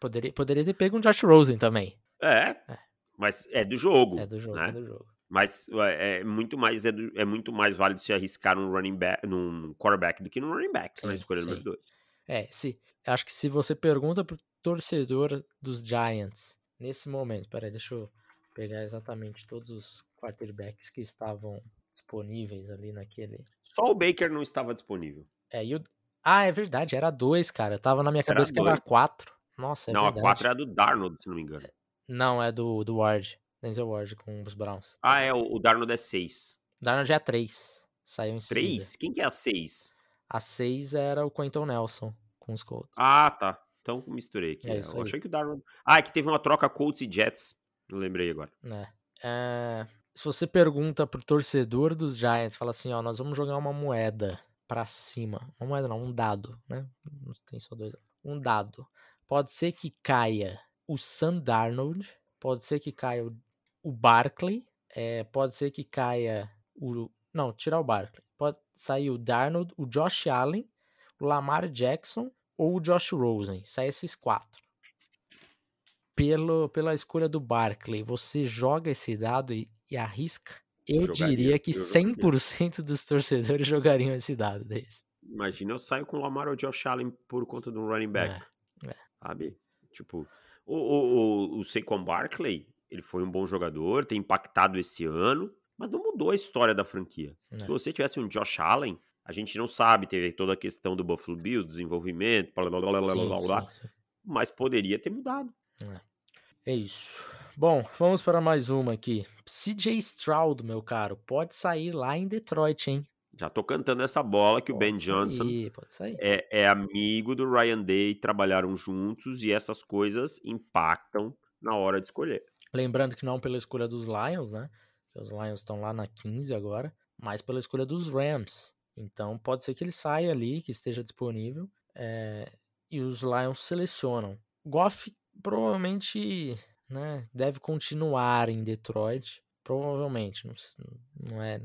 Poderia, poderia ter pego um Josh Rosen também. É, É. mas é do jogo. É do jogo, né? é do jogo. Mas é, é muito mais é, do- é muito mais válido se arriscar num running back, num quarterback do que num running back na Sim, escolha número. 2. É, se, acho que se você pergunta pro torcedor dos Giants nesse momento, peraí, deixa eu pegar exatamente todos os quarterbacks que estavam disponíveis ali naquele. Só o Baker não estava disponível. É, e o... Ah, é verdade, era dois, cara. Eu tava na minha Era cabeça que era dois. quatro. Nossa, é não, verdade. a 4 é a do Darnold, se não me engano. Não, é do, do Ward. Denzel Ward com os Browns. Ah, é, o, o Darnold é 6. Darnold é a três. Saiu em seguida. 3? Quem que é a 6? A 6 era o Quentin Nelson com os Colts. Ah, tá. Então misturei aqui. É É, eu achei que o Darnold. Ah, é que teve uma troca Colts e Jets. Não lembrei agora. né? É, se você pergunta pro torcedor dos Giants, fala assim, ó, nós vamos jogar uma moeda pra cima. Uma moeda não, um dado, né? Não tem só dois. Um dado. Pode ser que caia o Sam Darnold, pode ser que caia o, o Barkley, é, pode ser que caia o... Não, tirar o Barkley. Pode sair o Darnold, o Josh Allen, o Lamar Jackson ou o Josh Rosen. Sai esses quatro pelo, pela escolha do Barkley, você joga esse dado e, e arrisca? Eu Jogaria, diria que eu jogaria. 100% dos torcedores jogariam esse dado desse. Imagina eu saio com o Lamar ou Josh Allen por conta de um running back. É, Sabe? Tipo, o, o, o, o Saquon Barkley, ele foi um bom jogador, tem impactado esse ano, mas não mudou a história da franquia. É. Se você tivesse um Josh Allen, a gente não sabe, teve toda a questão do Buffalo Bills, desenvolvimento, blá, blá, blá, blá, blá, sim, blá, blá, sim, sim. mas poderia ter mudado. É isso. Bom, vamos para mais uma aqui. CJ Stroud, meu caro, pode sair lá em Detroit, hein? Já tô cantando essa bola que o Ben Pode Johnson sair, pode sair. é, é amigo do Ryan Day, trabalharam juntos e essas coisas impactam na hora de escolher. Lembrando que não pela escolha dos Lions, né? Que Os Lions estão lá na 15 agora, mas pela escolha dos Rams. Então pode ser que ele saia ali, que esteja disponível, é, e os Lions selecionam. Goff provavelmente né, deve continuar em Detroit. Provavelmente, não, não é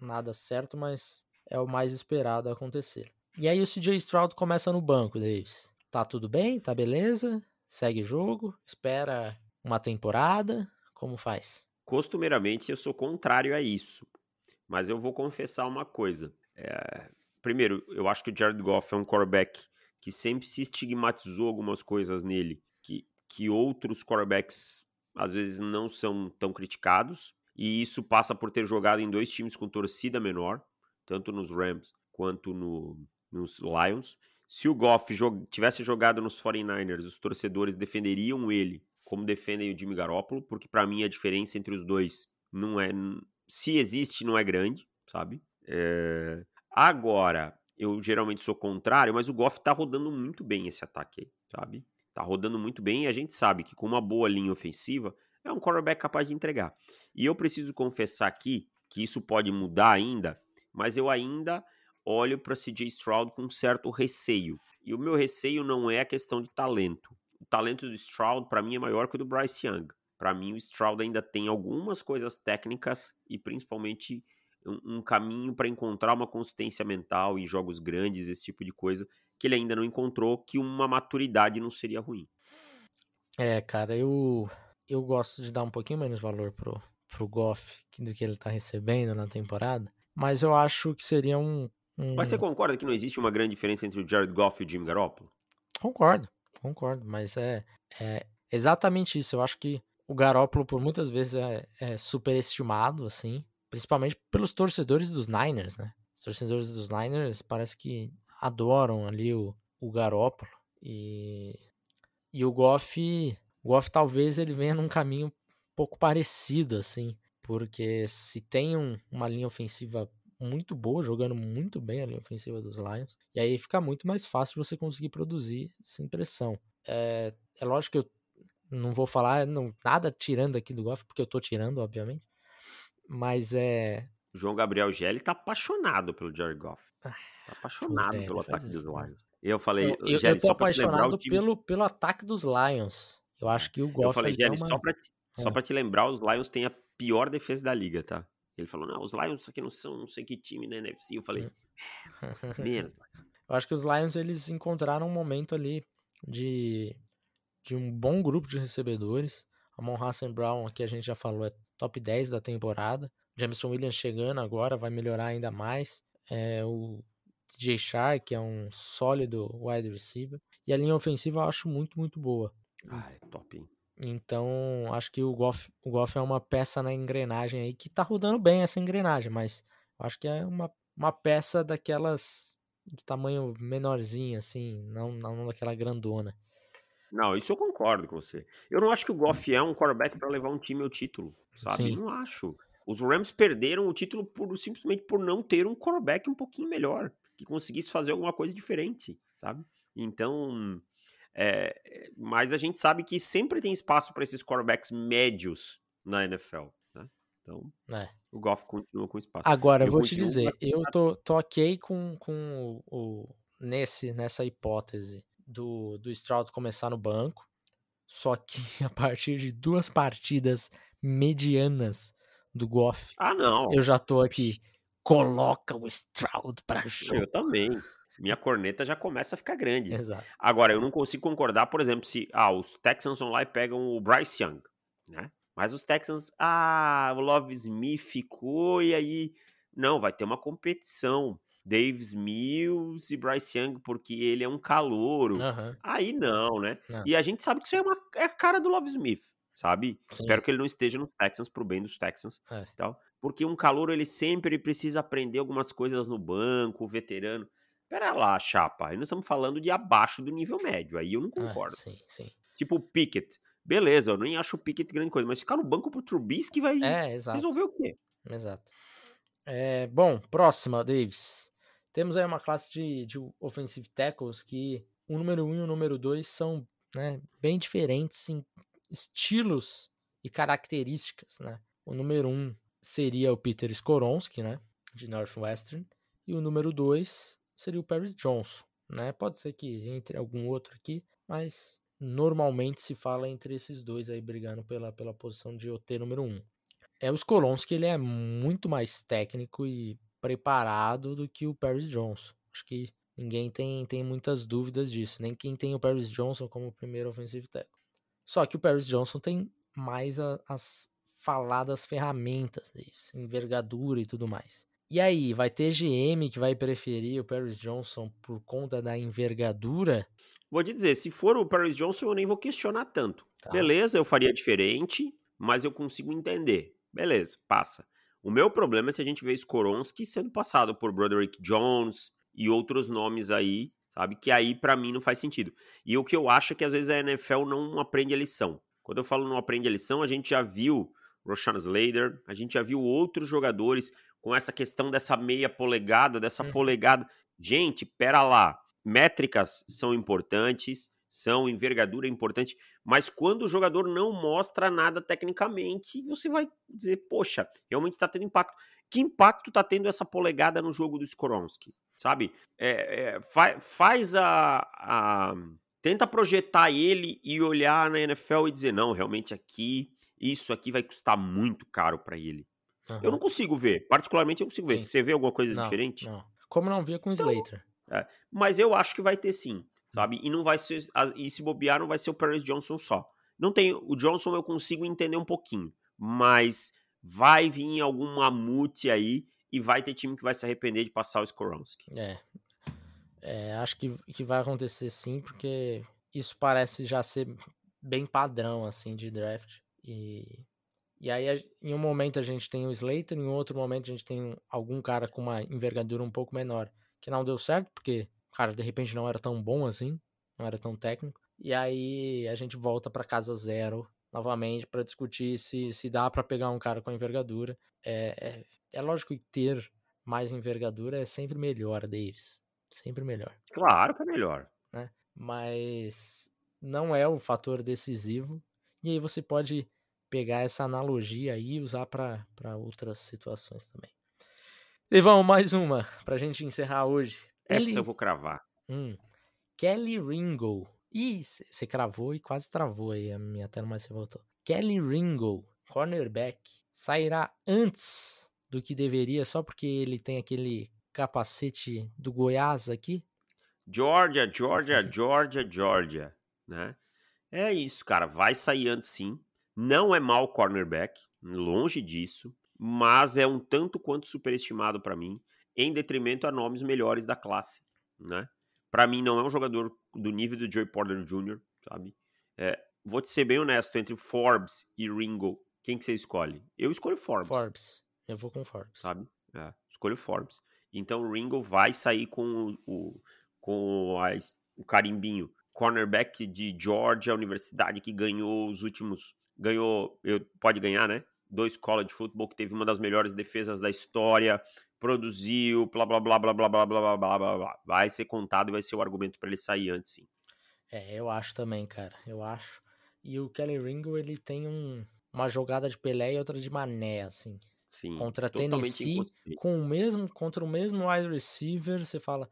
nada certo, mas é o mais esperado acontecer. E aí o CJ Stroud começa no banco, Davis. Tá tudo bem? Tá beleza? Segue jogo? Espera uma temporada? Como faz? Costumeiramente eu sou contrário a isso, mas eu vou confessar uma coisa. É, Primeiro, eu acho que o Jared Goff é um quarterback que sempre se estigmatizou algumas coisas nele que, outros quarterbacks às vezes não são tão criticados, e isso passa por ter jogado em dois times com torcida menor, tanto nos Rams quanto no, nos Lions. Se o Goff jo- tivesse jogado nos 49ers, os torcedores defenderiam ele como defendem o Jimmy Garoppolo, porque pra mim a diferença entre os dois não é. Se existe, não é grande, sabe? É, Agora, eu geralmente sou contrário, mas o Goff tá rodando muito bem esse ataque aí, sabe? Tá rodando muito bem e a gente sabe que com uma boa linha ofensiva é um quarterback capaz de entregar. E eu preciso confessar aqui que isso pode mudar ainda, mas eu ainda olho para CJ Stroud com um certo receio. E o meu receio não é a questão de talento. O talento do Stroud para mim é maior que o do Bryce Young. Para mim o Stroud ainda tem algumas coisas técnicas e principalmente um, um caminho para encontrar uma consistência mental em jogos grandes, esse tipo de coisa, que ele ainda não encontrou, que uma maturidade não seria ruim. É, cara, eu, eu gosto de dar um pouquinho menos valor pro, pro Goff do que ele tá recebendo na temporada, mas eu acho que seria um. um- Mas você concorda que não existe uma grande diferença entre o Jared Goff e o Jimmy Garoppolo? Concordo, concordo, mas é, é exatamente isso. Eu acho que o Garoppolo, por muitas vezes, é, é superestimado, assim, principalmente pelos torcedores dos Niners, né? Os torcedores dos Niners parece que adoram ali o, o Garoppolo e, e o Goff, o Goff talvez ele venha num caminho um pouco parecido, assim, porque se tem um- uma linha ofensiva muito boa, jogando muito bem a linha ofensiva dos Lions. E aí fica muito mais fácil você conseguir produzir sem pressão. É, é lógico que eu não vou falar não, nada tirando aqui do Goff, porque eu tô tirando, obviamente. Mas é. João Gabriel Gelli tá apaixonado pelo Jared Goff. Tá apaixonado é, pelo ataque dos isso, não. Lions. Eu falei, Eu, eu, Gelli, eu tô só apaixonado time... pelo, pelo ataque dos Lions. Eu acho que o Goff Eu falei, Gelli, uma- só, pra te, só É. pra te lembrar, os Lions têm a pior defesa da liga, tá? Ele falou, não, os Lions aqui não são não sei que time na NFC. Eu falei, menos, mano. Eu acho que os Lions eles encontraram um momento ali de, de um bom grupo de recebedores. Amon Hassan Brown, aqui a gente já falou, é top 10 da temporada. Jameson Williams chegando agora, vai melhorar ainda mais. É, o DJ Shark, que é um sólido wide receiver. E a linha ofensiva eu acho muito, muito boa. Ah, é top, hein? Então, acho que o Goff, o Goff é uma peça na engrenagem aí que tá rodando bem essa engrenagem, mas eu acho que é uma, uma peça daquelas de tamanho menorzinho, assim, não, não daquela grandona. Não, isso eu concordo com você. Eu não acho que o Goff é um quarterback pra levar um time ao título, sabe? Sim. Não acho. Os Rams perderam o título por, simplesmente por não ter um quarterback um pouquinho melhor. Que conseguisse fazer alguma coisa diferente, sabe? Então, é, mas a gente sabe que sempre tem espaço para esses quarterbacks médios na NFL, né? Então, é. o Goff continua com espaço. Agora, eu vou te dizer, eu tô, tô ok com, com o, o, nesse, nessa hipótese do, do Stroud começar no banco, só que a partir de duas partidas medianas do Goff, ah, não. eu já tô aqui. Coloca o Stroud pra jogo. Eu também minha corneta já começa a ficar grande. Exato. Agora, eu não consigo concordar, por exemplo, se ah, os Texans vão lá e pegam o Bryce Young, né? Mas os Texans, ah, o Love Smith ficou e aí. Não, vai ter uma competição. Davis Mills e Bryce Young, porque ele é um calouro. Uhum. Aí não, né? Não. E a gente sabe que isso é, uma, é a cara do Love Smith, sabe? Sim. Espero que ele não esteja nos Texans pro bem dos Texans. É. Tal, porque um calouro, ele sempre precisa aprender algumas coisas no banco, o veterano. Pera lá, chapa. Aí nós estamos falando de abaixo do nível médio. Aí eu não ah, concordo. Ah, sim, sim. Tipo o Pickett. Beleza, eu nem acho o Pickett grande coisa, mas ficar no banco pro Trubisky vai é, resolver o quê? Exato. É, bom, próxima, Davis. Temos aí uma classe de, de offensive tackles que o número 1 um e o número 2 são né, bem diferentes em estilos e características. Né? O número 1 um seria o Peter Skoronski, né, de Northwestern, e o número 2 seria o Paris Johnson, né? Pode ser que entre algum outro aqui, mas normalmente se fala entre esses dois aí brigando pela, pela posição de OT número 1. Um. É o Skolonski, ele é muito mais técnico e preparado do que o Paris Johnson. Acho que ninguém tem, tem muitas dúvidas disso, nem quem tem o Paris Johnson como primeiro offensive tackle. Só que o Paris Johnson tem mais a, as faladas ferramentas, envergadura e tudo mais. E aí, vai ter GM que vai preferir o Paris Johnson por conta da envergadura? Vou te dizer, se for o Paris Johnson, eu nem vou questionar tanto. Tá. Beleza, eu faria diferente, mas eu consigo entender. Beleza, passa. O meu problema é se a gente vê Skoronski sendo passado por Broderick Jones e outros nomes aí, sabe? Que aí para mim não faz sentido. E o que eu acho é que às vezes a NFL não aprende a lição. Quando eu falo não aprende a lição, a gente já viu Roshan Slater, a gente já viu outros jogadores com essa questão dessa meia polegada, dessa uhum. polegada. Gente, pera lá. Métricas são importantes, são envergadura importante, mas quando o jogador não mostra nada tecnicamente, você vai dizer, poxa, realmente está tendo impacto. Que impacto está tendo essa polegada no jogo do Skoronski? Sabe? É, é, fa faz a, a. Tenta projetar ele e olhar na NFL e dizer, não, realmente aqui, isso aqui vai custar muito caro para ele. Uhum. Eu não consigo ver. Particularmente eu consigo ver. Sim. Você vê alguma coisa não, diferente? Não. Como não via com o então, Slater. É, mas eu acho que vai ter sim, sabe? E não vai ser. E se bobear, não vai ser o Paris Johnson só. Não tem. O Johnson eu consigo entender um pouquinho. Mas vai vir algum mamute aí e vai ter time que vai se arrepender de passar o Skoronski. É. é. acho que, que vai acontecer sim, porque isso parece já ser bem padrão assim de draft. E e aí, em um momento a gente tem o Slater, em outro momento a gente tem algum cara com uma envergadura um pouco menor, que não deu certo, porque o cara de repente não era tão bom assim, não era tão técnico. E aí a gente volta para casa zero novamente para discutir se, se dá para pegar um cara com envergadura. É, é, é lógico que ter mais envergadura é sempre melhor, Davis. Sempre melhor. Claro que é melhor. Né? Mas não é o fator decisivo. E aí você pode pegar essa analogia aí e usar para outras situações também. Vamos, mais uma, pra gente encerrar hoje. Essa eu vou cravar. Hum. Kelly Ringo. Ih, você cravou e quase travou aí a minha tela, mas você voltou. Kelly Ringo, cornerback, sairá antes do que deveria só porque ele tem aquele capacete do Goiás aqui? Georgia, Georgia, Georgia, Georgia, né? É isso, cara. Vai sair antes sim. Não é mau cornerback, longe disso, mas é um tanto quanto superestimado para mim, em detrimento a nomes melhores da classe, né? Para mim não é um jogador do nível do Joey Porter Jr., sabe? É, vou te ser bem honesto, entre Forbes e Ringo, quem que você escolhe? Eu escolho Forbes. Forbes. Eu vou com Forbes. Sabe? É, escolho Forbes. Então o Ringo vai sair com o, o com a, o carimbinho. Cornerback de Georgia, universidade que ganhou os últimos ganhou, pode ganhar, né? Dois college football, que teve uma das melhores defesas da história, produziu, blá blá blá blá blá blá blá blá blá blá. Vai ser contado e vai ser o argumento para ele sair antes, sim. É, eu acho também, cara. Eu acho. E o Kelly Ringo, ele tem um, uma jogada de Pelé e outra de Mané, assim. Sim. Contra Tennessee, com o mesmo, contra o mesmo wide receiver, você fala,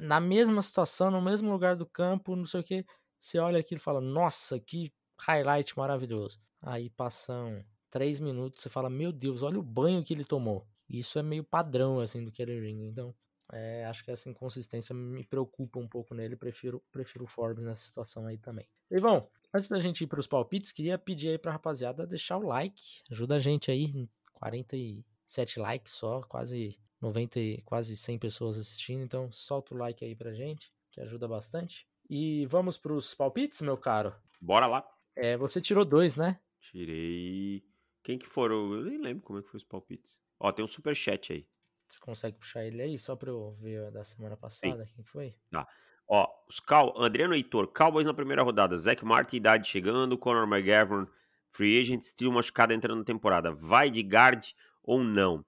na mesma situação, no mesmo lugar do campo, não sei o que, você olha aquilo e fala, nossa, que highlight maravilhoso. Aí passam três minutos, você fala, meu Deus, olha o banho que ele tomou. Isso é meio padrão, assim, do Kelly Ring. Então, é, acho que essa inconsistência me preocupa um pouco nele. Prefiro, prefiro o Forbes nessa situação aí também. Ivão, antes da gente ir para os palpites, queria pedir aí para rapaziada deixar o like. Ajuda a gente aí, 47 likes só, quase 90, quase 100 pessoas assistindo. Então, solta o like aí pra gente, que ajuda bastante. E vamos para os palpites, meu caro? Bora lá. É, você tirou dois, né? Tirei. Quem que foram? Eu nem lembro como é que foi os palpites. Ó, tem um super chat aí. Você consegue puxar ele aí só pra eu ver da semana passada? Sim. Quem foi? Tá. Ó, os Cal... Adriano Heitor, Cowboys na primeira rodada. Zach Martin, idade chegando. Conor McGavin, free agent. Steel machucado entrando na temporada. Vai de guard ou não?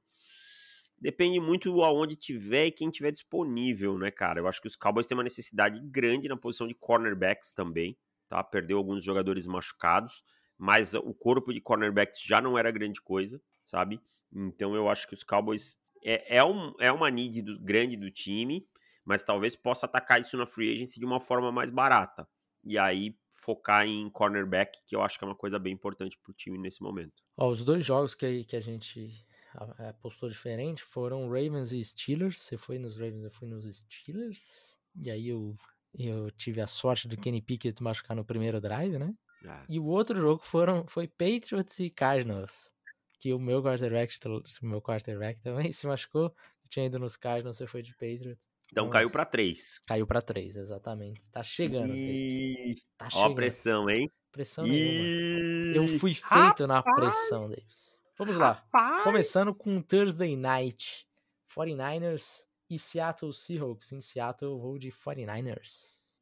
Depende muito aonde tiver e quem tiver disponível, né, cara? Eu acho que os Cowboys têm uma necessidade grande na posição de cornerbacks também, tá? Perdeu alguns jogadores machucados, mas o corpo de cornerbacks já não era grande coisa, sabe? Então eu acho que os Cowboys é, é, um, é uma need do, grande do time, mas talvez possa atacar isso na free agency de uma forma mais barata. E aí focar em cornerback, que eu acho que é uma coisa bem importante pro time nesse momento. Ó, os dois jogos que, que a gente apostou diferente foram Ravens e Steelers. Você foi nos Ravens, eu fui nos Steelers. E aí eu, eu tive a sorte do Kenny Pickett machucar no primeiro drive, né? Ah. E o outro jogo foram, foi Patriots e Cardinals que o meu quarterback, meu quarterback também se machucou. Eu tinha ido nos Cardinals, você foi de Patriots. Então Nossa. caiu para três. Caiu para três, exatamente. Tá chegando. E... Tá Ó chegando. a pressão, hein? Pressão e... nenhuma. Eu fui feito Rapaz. na pressão, Davis. Vamos lá. Rapaz. Começando com Thursday Night. 49ers e Seattle Seahawks. Em Seattle eu vou de 49ers.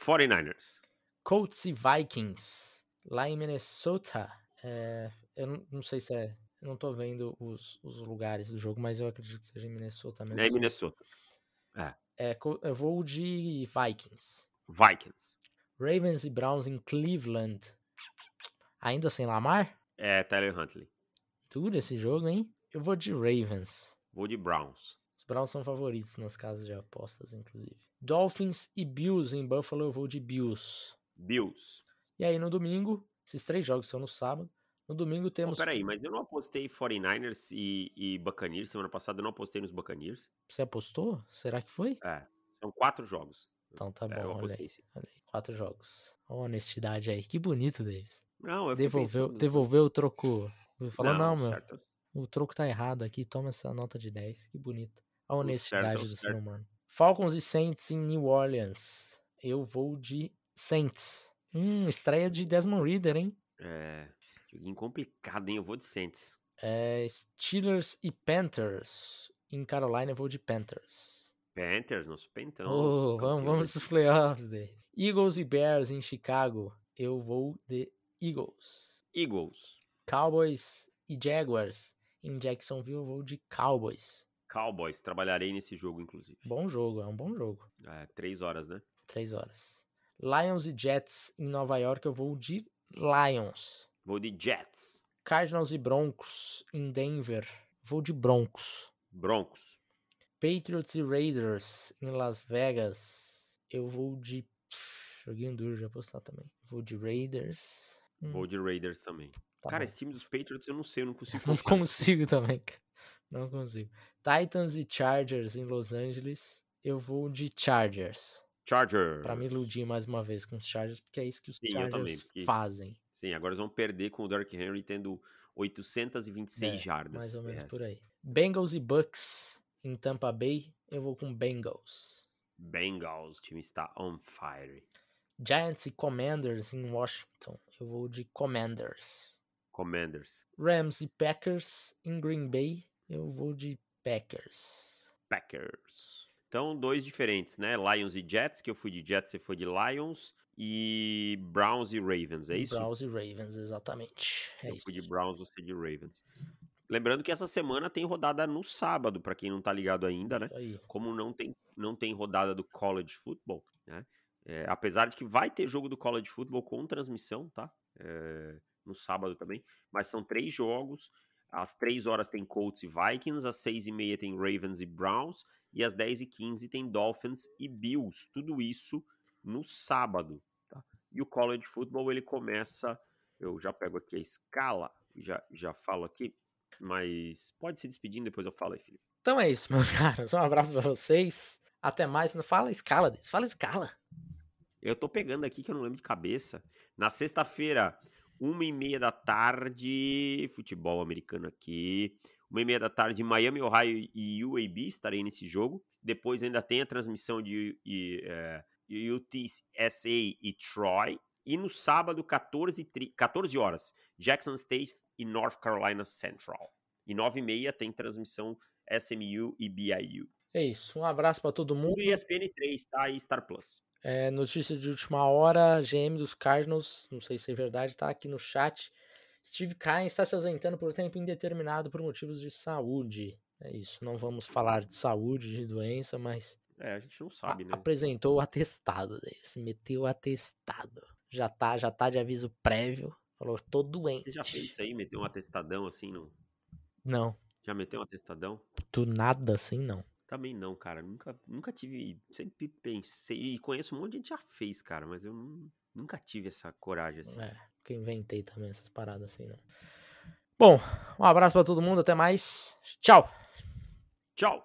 49ers. Colts e Vikings. Lá em Minnesota. É, eu não, não sei se é. Não tô vendo os, os lugares do jogo, mas eu acredito que seja em Minnesota mesmo. É em Minnesota. É. é. Eu vou de Vikings. Vikings. Ravens e Browns em Cleveland. Ainda sem Lamar? É, Tyler Huntley. Duro esse jogo, hein? Eu vou de Ravens. Vou de Browns. Browns são favoritos nas casas de apostas, inclusive. Dolphins e Bills em Buffalo, eu vou de Bills. Bills. E aí no domingo, esses três jogos são no sábado. No domingo temos. Oh, peraí, mas eu não apostei 49ers e, e Buccaneers. Semana passada eu não apostei nos Buccaneers. Você apostou? Será que foi? É. São quatro jogos. Então tá é, bom. Eu apostei olha aí, olha aí, Quatro jogos. Olha a honestidade aí. Que bonito, Davis. Não, eu devolveu, devolveu o troco. Falou, não, não meu. Certo. O troco tá errado aqui. Toma essa nota de 10. Que bonito. A honestidade certo, do ser humano. Falcons e Saints em New Orleans. Eu vou de Saints. Hum, estreia de Desmond Reader, hein? É. Joguinho complicado, hein? Eu vou de Saints. É, Steelers e Panthers. Em Carolina eu vou de Panthers. Panthers, nosso pentão. Oh, vamos, vamos pros playoffs dele. Eagles e Bears em Chicago. Eu vou de Eagles. Eagles. Cowboys e Jaguars. Em Jacksonville eu vou de Cowboys. Cowboys. Trabalharei nesse jogo, inclusive. Bom jogo, é um bom jogo. É, três horas, né? Três horas. Lions e Jets em Nova York eu vou de Lions. Vou de Jets. Cardinals e Broncos em Denver. Vou de Broncos. Broncos. Patriots e Raiders em Las Vegas. Eu vou de. joguinho duro de apostar também. Vou de Raiders. Hum. Vou de Raiders também. Tá cara, bom. esse time dos Patriots eu não sei, eu não consigo. não consigo também, Não consigo. Titans e Chargers em Los Angeles. Eu vou de Chargers. Chargers. Pra me iludir mais uma vez com os Chargers, porque é isso que os Sim, Chargers também, porque... fazem. Sim, agora eles vão perder com o Derrick Henry tendo 826 é, jardas. Mais ou menos por aí. Bengals e Bucks em Tampa Bay, eu vou com Bengals. Bengals, o time está on fire. Giants e Commanders em Washington, eu vou de Commanders. Commanders. Rams e Packers em Green Bay, eu vou de Packers. Packers. Então, dois diferentes, né? Lions e Jets, que eu fui de Jets, você foi de Lions e Browns e Ravens, é isso? Browns e Ravens, exatamente. É eu isso. fui de Browns, você de Ravens. Lembrando que essa semana tem rodada no sábado, para quem não tá ligado ainda, né? Aí. Como não tem, não tem rodada do college football, né? É, apesar de que vai ter jogo do college football com transmissão, tá? É, no sábado também. Mas são três jogos. Às três horas tem Colts e Vikings, às seis e meia tem Ravens e Browns, e às dez e quinze tem Dolphins e Bills. Tudo isso no sábado, tá? E o college football ele começa. Eu já pego aqui a escala, já, já falo aqui. Mas pode se despedindo, depois eu falo aí, Felipe. Então é isso, meus caras. Um abraço pra vocês. Até mais. Não fala escala, fala escala. Eu tô pegando aqui que eu não lembro de cabeça. Na sexta-feira, uma e meia da tarde, futebol americano aqui. Uma e meia da tarde, Miami, Ohio e UAB, estarei nesse jogo. Depois ainda tem a transmissão de e, é, UTSA e Troy. E no sábado, 14, 14 horas, Jackson State e North Carolina Central. E 9 e meia tem transmissão SMU e BIU. É isso. Um abraço para todo mundo. Tudo ESPN 3, tá? E Star Plus. É, notícia de última hora, GM dos Cardinals, não sei se é verdade, tá aqui no chat. Steve Kine está se ausentando por tempo indeterminado por motivos de saúde. É isso, não vamos falar de saúde, de doença, mas. É, a gente não sabe, né? Apresentou o atestado desse, meteu o atestado. Já tá, já tá de aviso prévio. Falou, tô doente. Você já fez isso aí, meteu um atestadão assim no. Não. Já meteu um atestadão? Do nada assim, não. Também não, cara. Nunca, nunca tive. Sempre pensei. E conheço um monte de gente já fez, cara, mas eu nunca tive essa coragem assim. É, que inventei também essas paradas assim, não. Bom, um abraço para todo mundo, até mais. Tchau. Tchau.